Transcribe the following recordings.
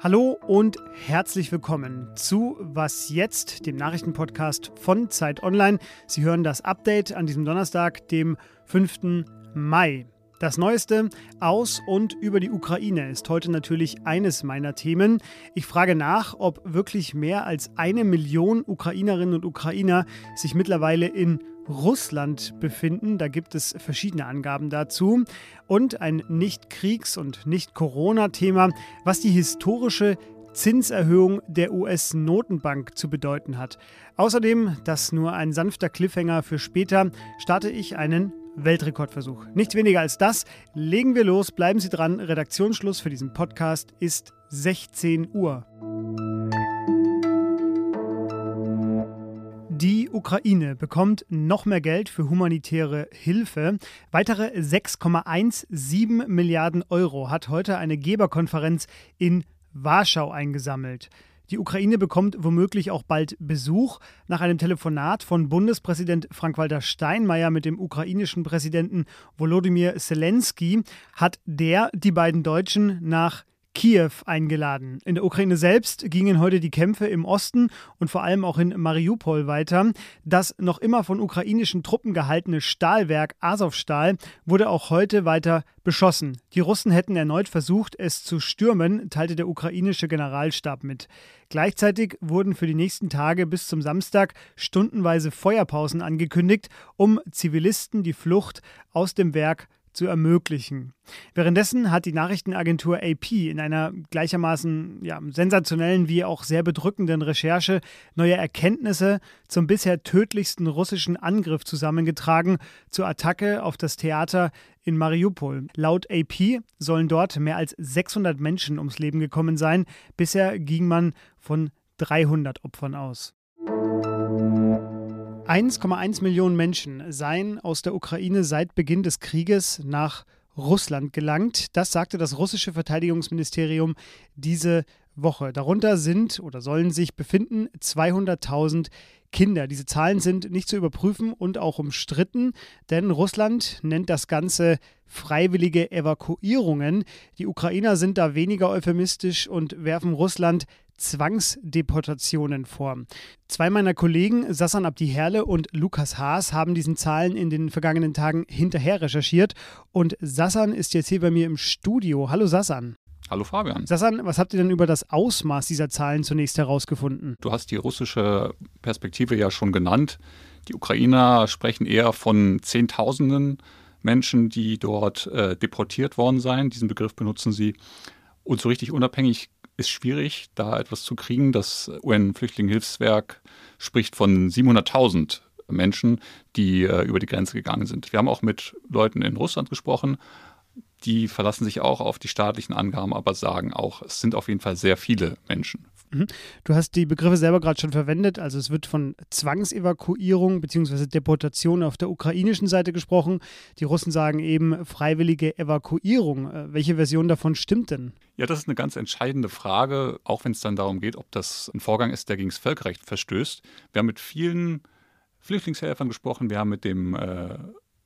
Hallo und herzlich willkommen zu Was jetzt, dem Nachrichtenpodcast von Zeit Online. Sie hören das Update an diesem Donnerstag, dem 5. Mai. Das Neueste aus und über die Ukraine ist heute natürlich eines meiner Themen. Ich frage nach, ob wirklich mehr als eine Million Ukrainerinnen und Ukrainer sich mittlerweile in Russland befinden. Da gibt es verschiedene Angaben dazu. Und ein Nicht-Kriegs- und Nicht-Corona-Thema, was die historische Zinserhöhung der US-Notenbank zu bedeuten hat. Außerdem, das nur ein sanfter Cliffhanger für später, starte ich einen Weltrekordversuch. Nicht weniger als das. Legen wir los, bleiben Sie dran. Redaktionsschluss für diesen Podcast ist 16 Uhr. Ukraine bekommt noch mehr Geld für humanitäre Hilfe. Weitere 6,17 Milliarden Euro hat heute eine Geberkonferenz in Warschau eingesammelt. Die Ukraine bekommt womöglich auch bald Besuch. Nach einem Telefonat von Bundespräsident Frank-Walter Steinmeier mit dem ukrainischen Präsidenten Volodymyr Zelensky hat der die beiden Deutschen nach Kiew eingeladen. In der Ukraine selbst gingen heute die Kämpfe im Osten und vor allem auch in Mariupol weiter. Das noch immer von ukrainischen Truppen gehaltene Stahlwerk Azovstal wurde auch heute weiter beschossen. Die Russen hätten erneut versucht, es zu stürmen, teilte der ukrainische Generalstab mit. Gleichzeitig wurden für die nächsten Tage bis zum Samstag stundenweise Feuerpausen angekündigt, um Zivilisten die Flucht aus dem Werk zu ermöglichen. Währenddessen hat die Nachrichtenagentur AP in einer gleichermaßen ja, sensationellen wie auch sehr bedrückenden Recherche neue Erkenntnisse zum bisher tödlichsten russischen Angriff zusammengetragen zur Attacke auf das Theater in Mariupol. Laut AP sollen dort mehr als 600 Menschen ums Leben gekommen sein. Bisher ging man von 300 Opfern aus. 1,1 Millionen Menschen seien aus der Ukraine seit Beginn des Krieges nach Russland gelangt. Das sagte das russische Verteidigungsministerium diese Woche. Darunter sind oder sollen sich befinden 200.000 Kinder. Diese Zahlen sind nicht zu überprüfen und auch umstritten, denn Russland nennt das Ganze freiwillige Evakuierungen. Die Ukrainer sind da weniger euphemistisch und werfen Russland Zwangsdeportationen vor. Zwei meiner Kollegen, Sassan Abdi-Herle und Lukas Haas, haben diesen Zahlen in den vergangenen Tagen hinterher recherchiert. Und Sassan ist jetzt hier bei mir im Studio. Hallo Sassan. Hallo Fabian. Sassan, was habt ihr denn über das Ausmaß dieser Zahlen zunächst herausgefunden? Du hast die russische Perspektive ja schon genannt. Die Ukrainer sprechen eher von Zehntausenden Menschen, die dort äh, deportiert worden seien. Diesen Begriff benutzen sie. Und so richtig unabhängig ist schwierig, da etwas zu kriegen. Das UN-Flüchtlingshilfswerk spricht von 700.000 Menschen, die äh, über die Grenze gegangen sind. Wir haben auch mit Leuten in Russland gesprochen die verlassen sich auch auf die staatlichen Angaben, aber sagen auch, es sind auf jeden Fall sehr viele Menschen. Mhm. Du hast die Begriffe selber gerade schon verwendet. Also es wird von Zwangsevakuierung bzw. Deportation auf der ukrainischen Seite gesprochen. Die Russen sagen eben freiwillige Evakuierung. Äh, welche Version davon stimmt denn? Ja, das ist eine ganz entscheidende Frage, auch wenn es dann darum geht, ob das ein Vorgang ist, der gegen das Völkerrecht verstößt. Wir haben mit vielen Flüchtlingshelfern gesprochen. Wir haben mit dem äh,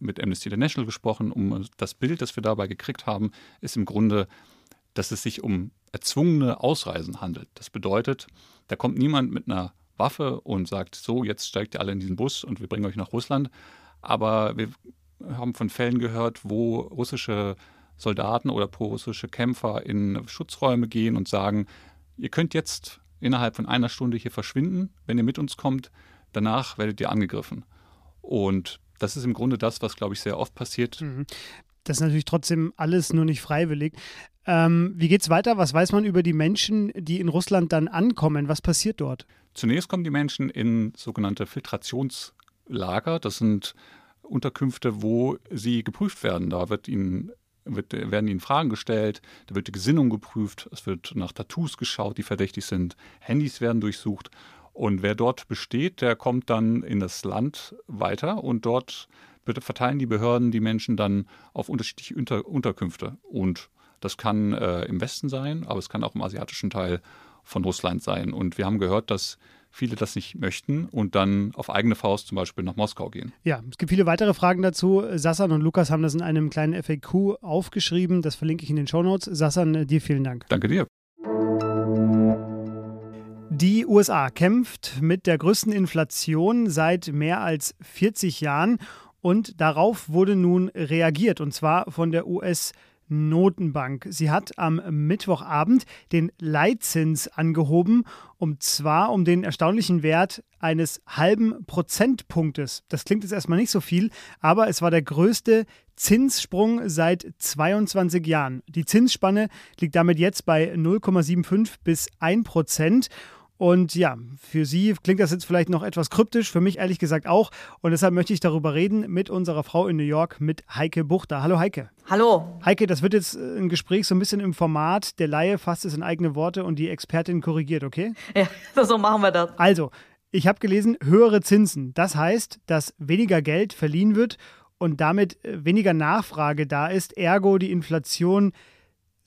mit Amnesty International gesprochen, um das Bild, das wir dabei gekriegt haben, ist im Grunde, dass es sich um erzwungene Ausreisen handelt. Das bedeutet, da kommt niemand mit einer Waffe und sagt, so, jetzt steigt ihr alle in diesen Bus und wir bringen euch nach Russland. Aber wir haben von Fällen gehört, wo russische Soldaten oder pro-russische Kämpfer in Schutzräume gehen und sagen, ihr könnt jetzt innerhalb von einer Stunde hier verschwinden, wenn ihr mit uns kommt, danach werdet ihr angegriffen. Und das ist im Grunde das, was, glaube ich, sehr oft passiert. Mhm. Das ist natürlich trotzdem alles nur nicht freiwillig. Ähm, wie es weiter? Was weiß man über die Menschen, die in Russland dann ankommen? Was passiert dort? Zunächst kommen die Menschen in sogenannte Filtrationslager. Das sind Unterkünfte, wo sie geprüft werden. Da wird ihnen wird, werden ihnen Fragen gestellt, da wird die Gesinnung geprüft, es wird nach Tattoos geschaut, die verdächtig sind, Handys werden durchsucht und wer dort besteht, der kommt dann in das Land weiter und dort verteilen die Behörden die Menschen dann auf unterschiedliche Unter Unterkünfte. Und das kann äh, im Westen sein, aber es kann auch im asiatischen Teil von Russland sein. Und wir haben gehört, dass viele das nicht möchten und dann auf eigene Faust zum Beispiel nach Moskau gehen. Ja, es gibt viele weitere Fragen dazu. Sassan und Lukas haben das in einem kleinen FAQ aufgeschrieben. Das verlinke ich in den Shownotes. Sassan, dir vielen Dank. Danke dir. Die USA kämpft mit der größten Inflation seit mehr als 40 Jahren und darauf wurde nun reagiert und zwar von der US- Notenbank. Sie hat am Mittwochabend den Leitzins angehoben, und zwar um den erstaunlichen Wert eines halben Prozentpunktes. Das klingt jetzt erstmal nicht so viel, aber es war der größte Zinssprung seit 22 Jahren. Die Zinsspanne liegt damit jetzt bei 0,75 bis 1 Prozent. Und ja, für Sie klingt das jetzt vielleicht noch etwas kryptisch, für mich ehrlich gesagt auch. Und deshalb möchte ich darüber reden mit unserer Frau in New York, mit Heike Buchter. Hallo Heike. Hallo. Heike, das wird jetzt ein Gespräch so ein bisschen im Format, der Laie fasst es in eigene Worte und die Expertin korrigiert, okay? Ja, so machen wir das. Also, ich habe gelesen, höhere Zinsen. Das heißt, dass weniger Geld verliehen wird und damit weniger Nachfrage da ist, ergo die Inflation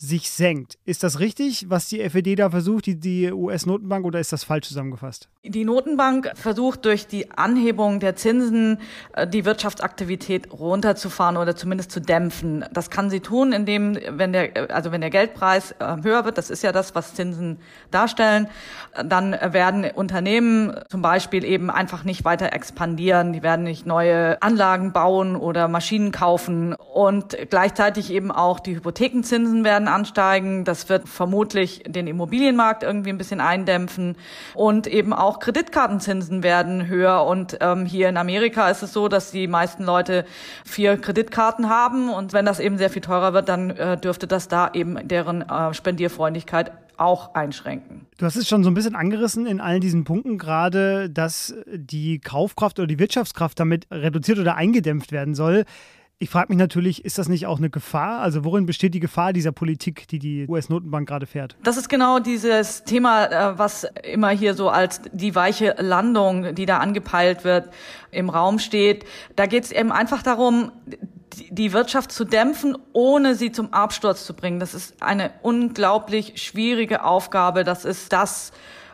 sich senkt. Ist das richtig, was die FED da versucht, die, die US-Notenbank, oder ist das falsch zusammengefasst? Die Notenbank versucht durch die Anhebung der Zinsen äh, die Wirtschaftsaktivität runterzufahren oder zumindest zu dämpfen. Das kann sie tun, indem, wenn der, also wenn der Geldpreis äh, höher wird, das ist ja das, was Zinsen darstellen, dann werden Unternehmen zum Beispiel eben einfach nicht weiter expandieren. Die werden nicht neue Anlagen bauen oder Maschinen kaufen und gleichzeitig eben auch die Hypothekenzinsen werden ansteigen. Das wird vermutlich den Immobilienmarkt irgendwie ein bisschen eindämpfen und eben auch Kreditkartenzinsen werden höher. Und ähm, hier in Amerika ist es so, dass die meisten Leute vier Kreditkarten haben. Und wenn das eben sehr viel teurer wird, dann äh, dürfte das da eben deren äh, Spendierfreundlichkeit auch einschränken. Du hast es schon so ein bisschen angerissen in all diesen Punkten gerade, dass die Kaufkraft oder die Wirtschaftskraft damit reduziert oder eingedämpft werden soll. Ich frage mich natürlich, ist das nicht auch eine Gefahr? Also worin besteht die Gefahr dieser Politik, die die US-Notenbank gerade fährt? Das ist genau dieses Thema, äh, was immer hier so als die weiche Landung, die da angepeilt wird, im Raum steht. Da geht es eben einfach darum, die Wirtschaft zu dämpfen, ohne sie zum Absturz zu bringen. Das ist eine unglaublich schwierige Aufgabe. Das ist das,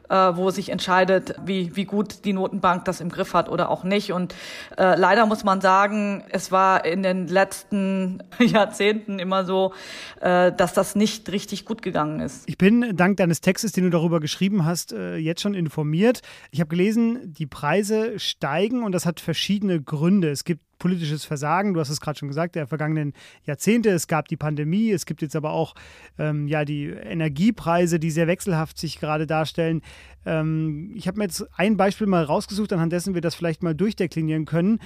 äh, wo sich entscheidet, wie, wie gut die Notenbank das im Griff hat oder auch nicht. Und äh, leider muss man sagen, es war in den letzten Jahrzehnten immer so, äh, dass das nicht richtig gut gegangen ist. Ich bin dank deines Textes, den du darüber geschrieben hast, äh, jetzt schon informiert. Ich habe gelesen, die Preise steigen und das hat verschiedene Gründe. Es gibt politisches Versagen, du hast es gerade schon gesagt, der vergangenen Jahrzehnte. Es gab die Pandemie, es gibt jetzt aber auch ähm, ja, die Energiepreise, die sehr wechselhaft sich gerade darstellen. Ähm, ich habe mir jetzt ein Beispiel mal rausgesucht, anhand dessen wir das vielleicht mal durchdeklinieren können.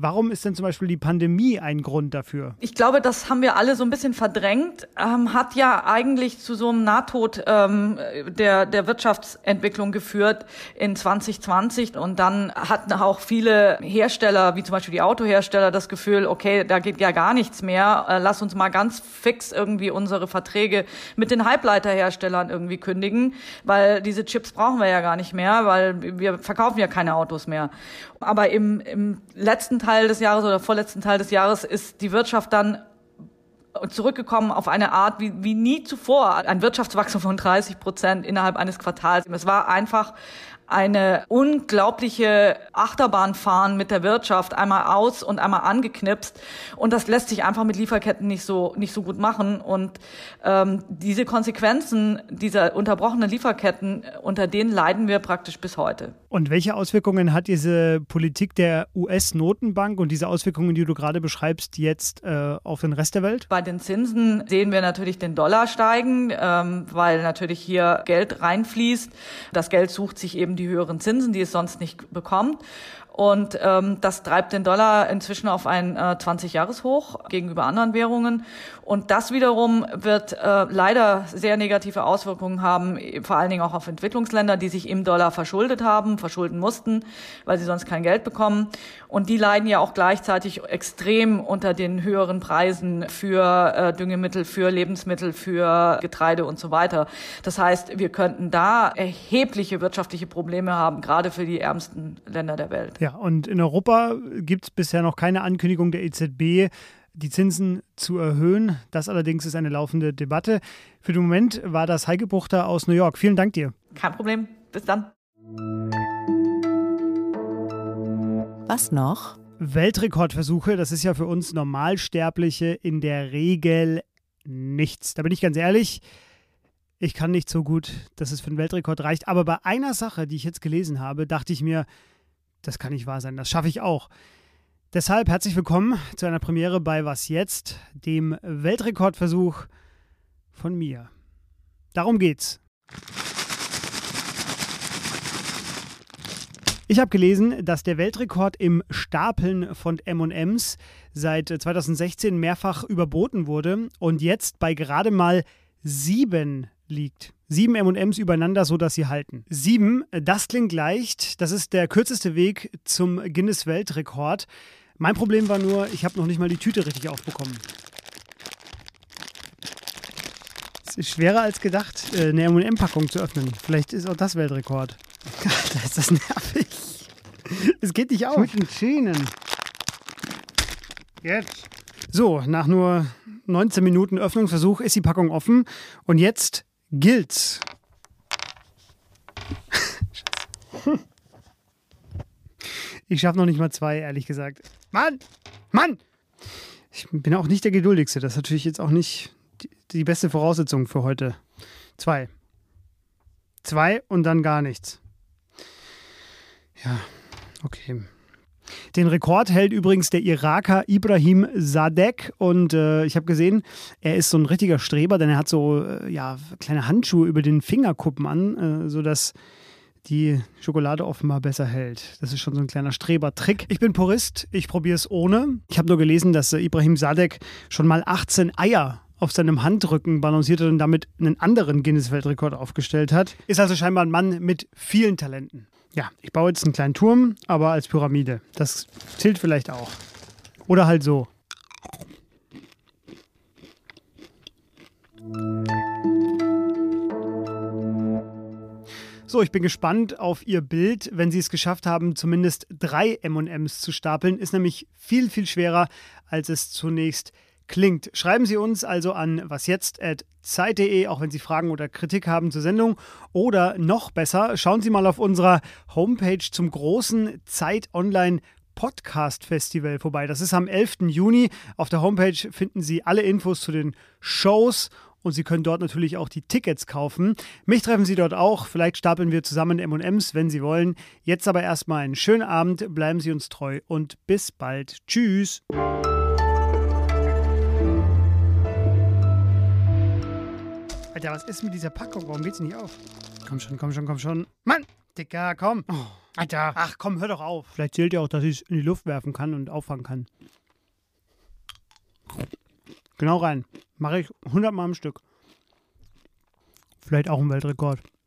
Warum ist denn zum Beispiel die Pandemie ein Grund dafür? Ich glaube, das haben wir alle so ein bisschen verdrängt. Ähm, hat ja eigentlich zu so einem Nahtod ähm, der, der Wirtschaftsentwicklung geführt in 2020. Und dann hatten auch viele Hersteller, wie zum Beispiel die Autohersteller, das Gefühl, okay, da geht ja gar nichts mehr. Äh, lass uns mal ganz fix irgendwie unsere Verträge mit den Halbleiterherstellern irgendwie kündigen, weil diese Chips brauchen wir ja gar nicht mehr, weil wir verkaufen ja keine Autos mehr. Aber im, im letzten Teil des Jahres oder vorletzten Teil des Jahres ist die Wirtschaft dann zurückgekommen auf eine Art wie, wie nie zuvor. Ein Wirtschaftswachstum von 30 Prozent innerhalb eines Quartals. Es war einfach eine unglaubliche Achterbahnfahren mit der Wirtschaft, einmal aus und einmal angeknipst. Und das lässt sich einfach mit Lieferketten nicht so, nicht so gut machen. Und ähm, diese Konsequenzen dieser unterbrochenen Lieferketten, unter denen leiden wir praktisch bis heute. Und welche Auswirkungen hat diese Politik der US-Notenbank und diese Auswirkungen, die du gerade beschreibst, jetzt äh, auf den Rest der Welt? Bei den Zinsen sehen wir natürlich den Dollar steigen, ähm, weil natürlich hier Geld reinfließt. Das Geld sucht sich eben die höheren Zinsen, die es sonst nicht bekommt. Und ähm, das treibt den Dollar inzwischen auf ein äh, 20-Jahres-Hoch gegenüber anderen Währungen. Und das wiederum wird äh, leider sehr negative Auswirkungen haben, vor allen Dingen auch auf Entwicklungsländer, die sich im Dollar verschuldet haben, verschulden mussten, weil sie sonst kein Geld bekommen. Und die leiden ja auch gleichzeitig extrem unter den höheren Preisen für äh, Düngemittel, für Lebensmittel, für Getreide und so weiter. Das heißt, wir könnten da erhebliche wirtschaftliche Probleme haben, gerade für die ärmsten Länder der Welt. Ja. Ja, und in Europa gibt es bisher noch keine Ankündigung der EZB, die Zinsen zu erhöhen. Das allerdings ist eine laufende Debatte. Für den Moment war das Heike Buchter aus New York. Vielen Dank dir. Kein Problem. Bis dann. Was noch? Weltrekordversuche, das ist ja für uns Normalsterbliche in der Regel nichts. Da bin ich ganz ehrlich, ich kann nicht so gut, dass es für einen Weltrekord reicht. Aber bei einer Sache, die ich jetzt gelesen habe, dachte ich mir, das kann nicht wahr sein, das schaffe ich auch. Deshalb herzlich willkommen zu einer Premiere bei Was jetzt, dem Weltrekordversuch von mir. Darum geht's. Ich habe gelesen, dass der Weltrekord im Stapeln von MMs seit 2016 mehrfach überboten wurde und jetzt bei gerade mal sieben liegt. Sieben MMs übereinander, sodass sie halten. Sieben, das klingt leicht. Das ist der kürzeste Weg zum Guinness-Weltrekord. Mein Problem war nur, ich habe noch nicht mal die Tüte richtig aufbekommen. Es ist schwerer als gedacht, äh, eine MM-Packung zu öffnen. Vielleicht ist auch das Weltrekord. da ist das nervig. Es geht nicht auf. Mit den Zähnen. Jetzt. So, nach nur 19 Minuten Öffnungsversuch ist die Packung offen. Und jetzt gilt's. Ich schaffe noch nicht mal zwei, ehrlich gesagt. Mann! Mann! Ich bin auch nicht der Geduldigste. Das ist natürlich jetzt auch nicht die, die beste Voraussetzung für heute. Zwei. Zwei und dann gar nichts. Ja, okay. Den Rekord hält übrigens der Iraker Ibrahim Sadek und äh, ich habe gesehen, er ist so ein richtiger Streber, denn er hat so äh, ja, kleine Handschuhe über den Fingerkuppen an, äh, sodass die Schokolade offenbar besser hält. Das ist schon so ein kleiner Strebertrick. Ich bin Purist, ich probiere es ohne. Ich habe nur gelesen, dass äh, Ibrahim Sadek schon mal 18 Eier auf seinem Handrücken balanciert hat und damit einen anderen Guinness-Weltrekord aufgestellt hat. Ist also scheinbar ein Mann mit vielen Talenten. Ja, ich baue jetzt einen kleinen Turm, aber als Pyramide. Das zählt vielleicht auch. Oder halt so. So, ich bin gespannt auf Ihr Bild, wenn Sie es geschafft haben, zumindest drei MMs zu stapeln. Ist nämlich viel, viel schwerer, als es zunächst klingt. Schreiben Sie uns also an wasjetzt.zeit.de, auch wenn Sie Fragen oder Kritik haben zur Sendung. Oder noch besser, schauen Sie mal auf unserer Homepage zum großen Zeit Online Podcast Festival vorbei. Das ist am 11. Juni. Auf der Homepage finden Sie alle Infos zu den Shows und Sie können dort natürlich auch die Tickets kaufen. Mich treffen Sie dort auch. Vielleicht stapeln wir zusammen MMs, wenn Sie wollen. Jetzt aber erstmal einen schönen Abend. Bleiben Sie uns treu und bis bald. Tschüss. Alter, was ist mit dieser Packung? Warum geht sie nicht auf? Komm schon, komm schon, komm schon. Mann! Dicker, komm. Oh, Alter. Ach komm, hör doch auf. Vielleicht zählt ja auch, dass ich es in die Luft werfen kann und auffangen kann. Genau rein. Mache ich 100 Mal am Stück. Vielleicht auch ein Weltrekord.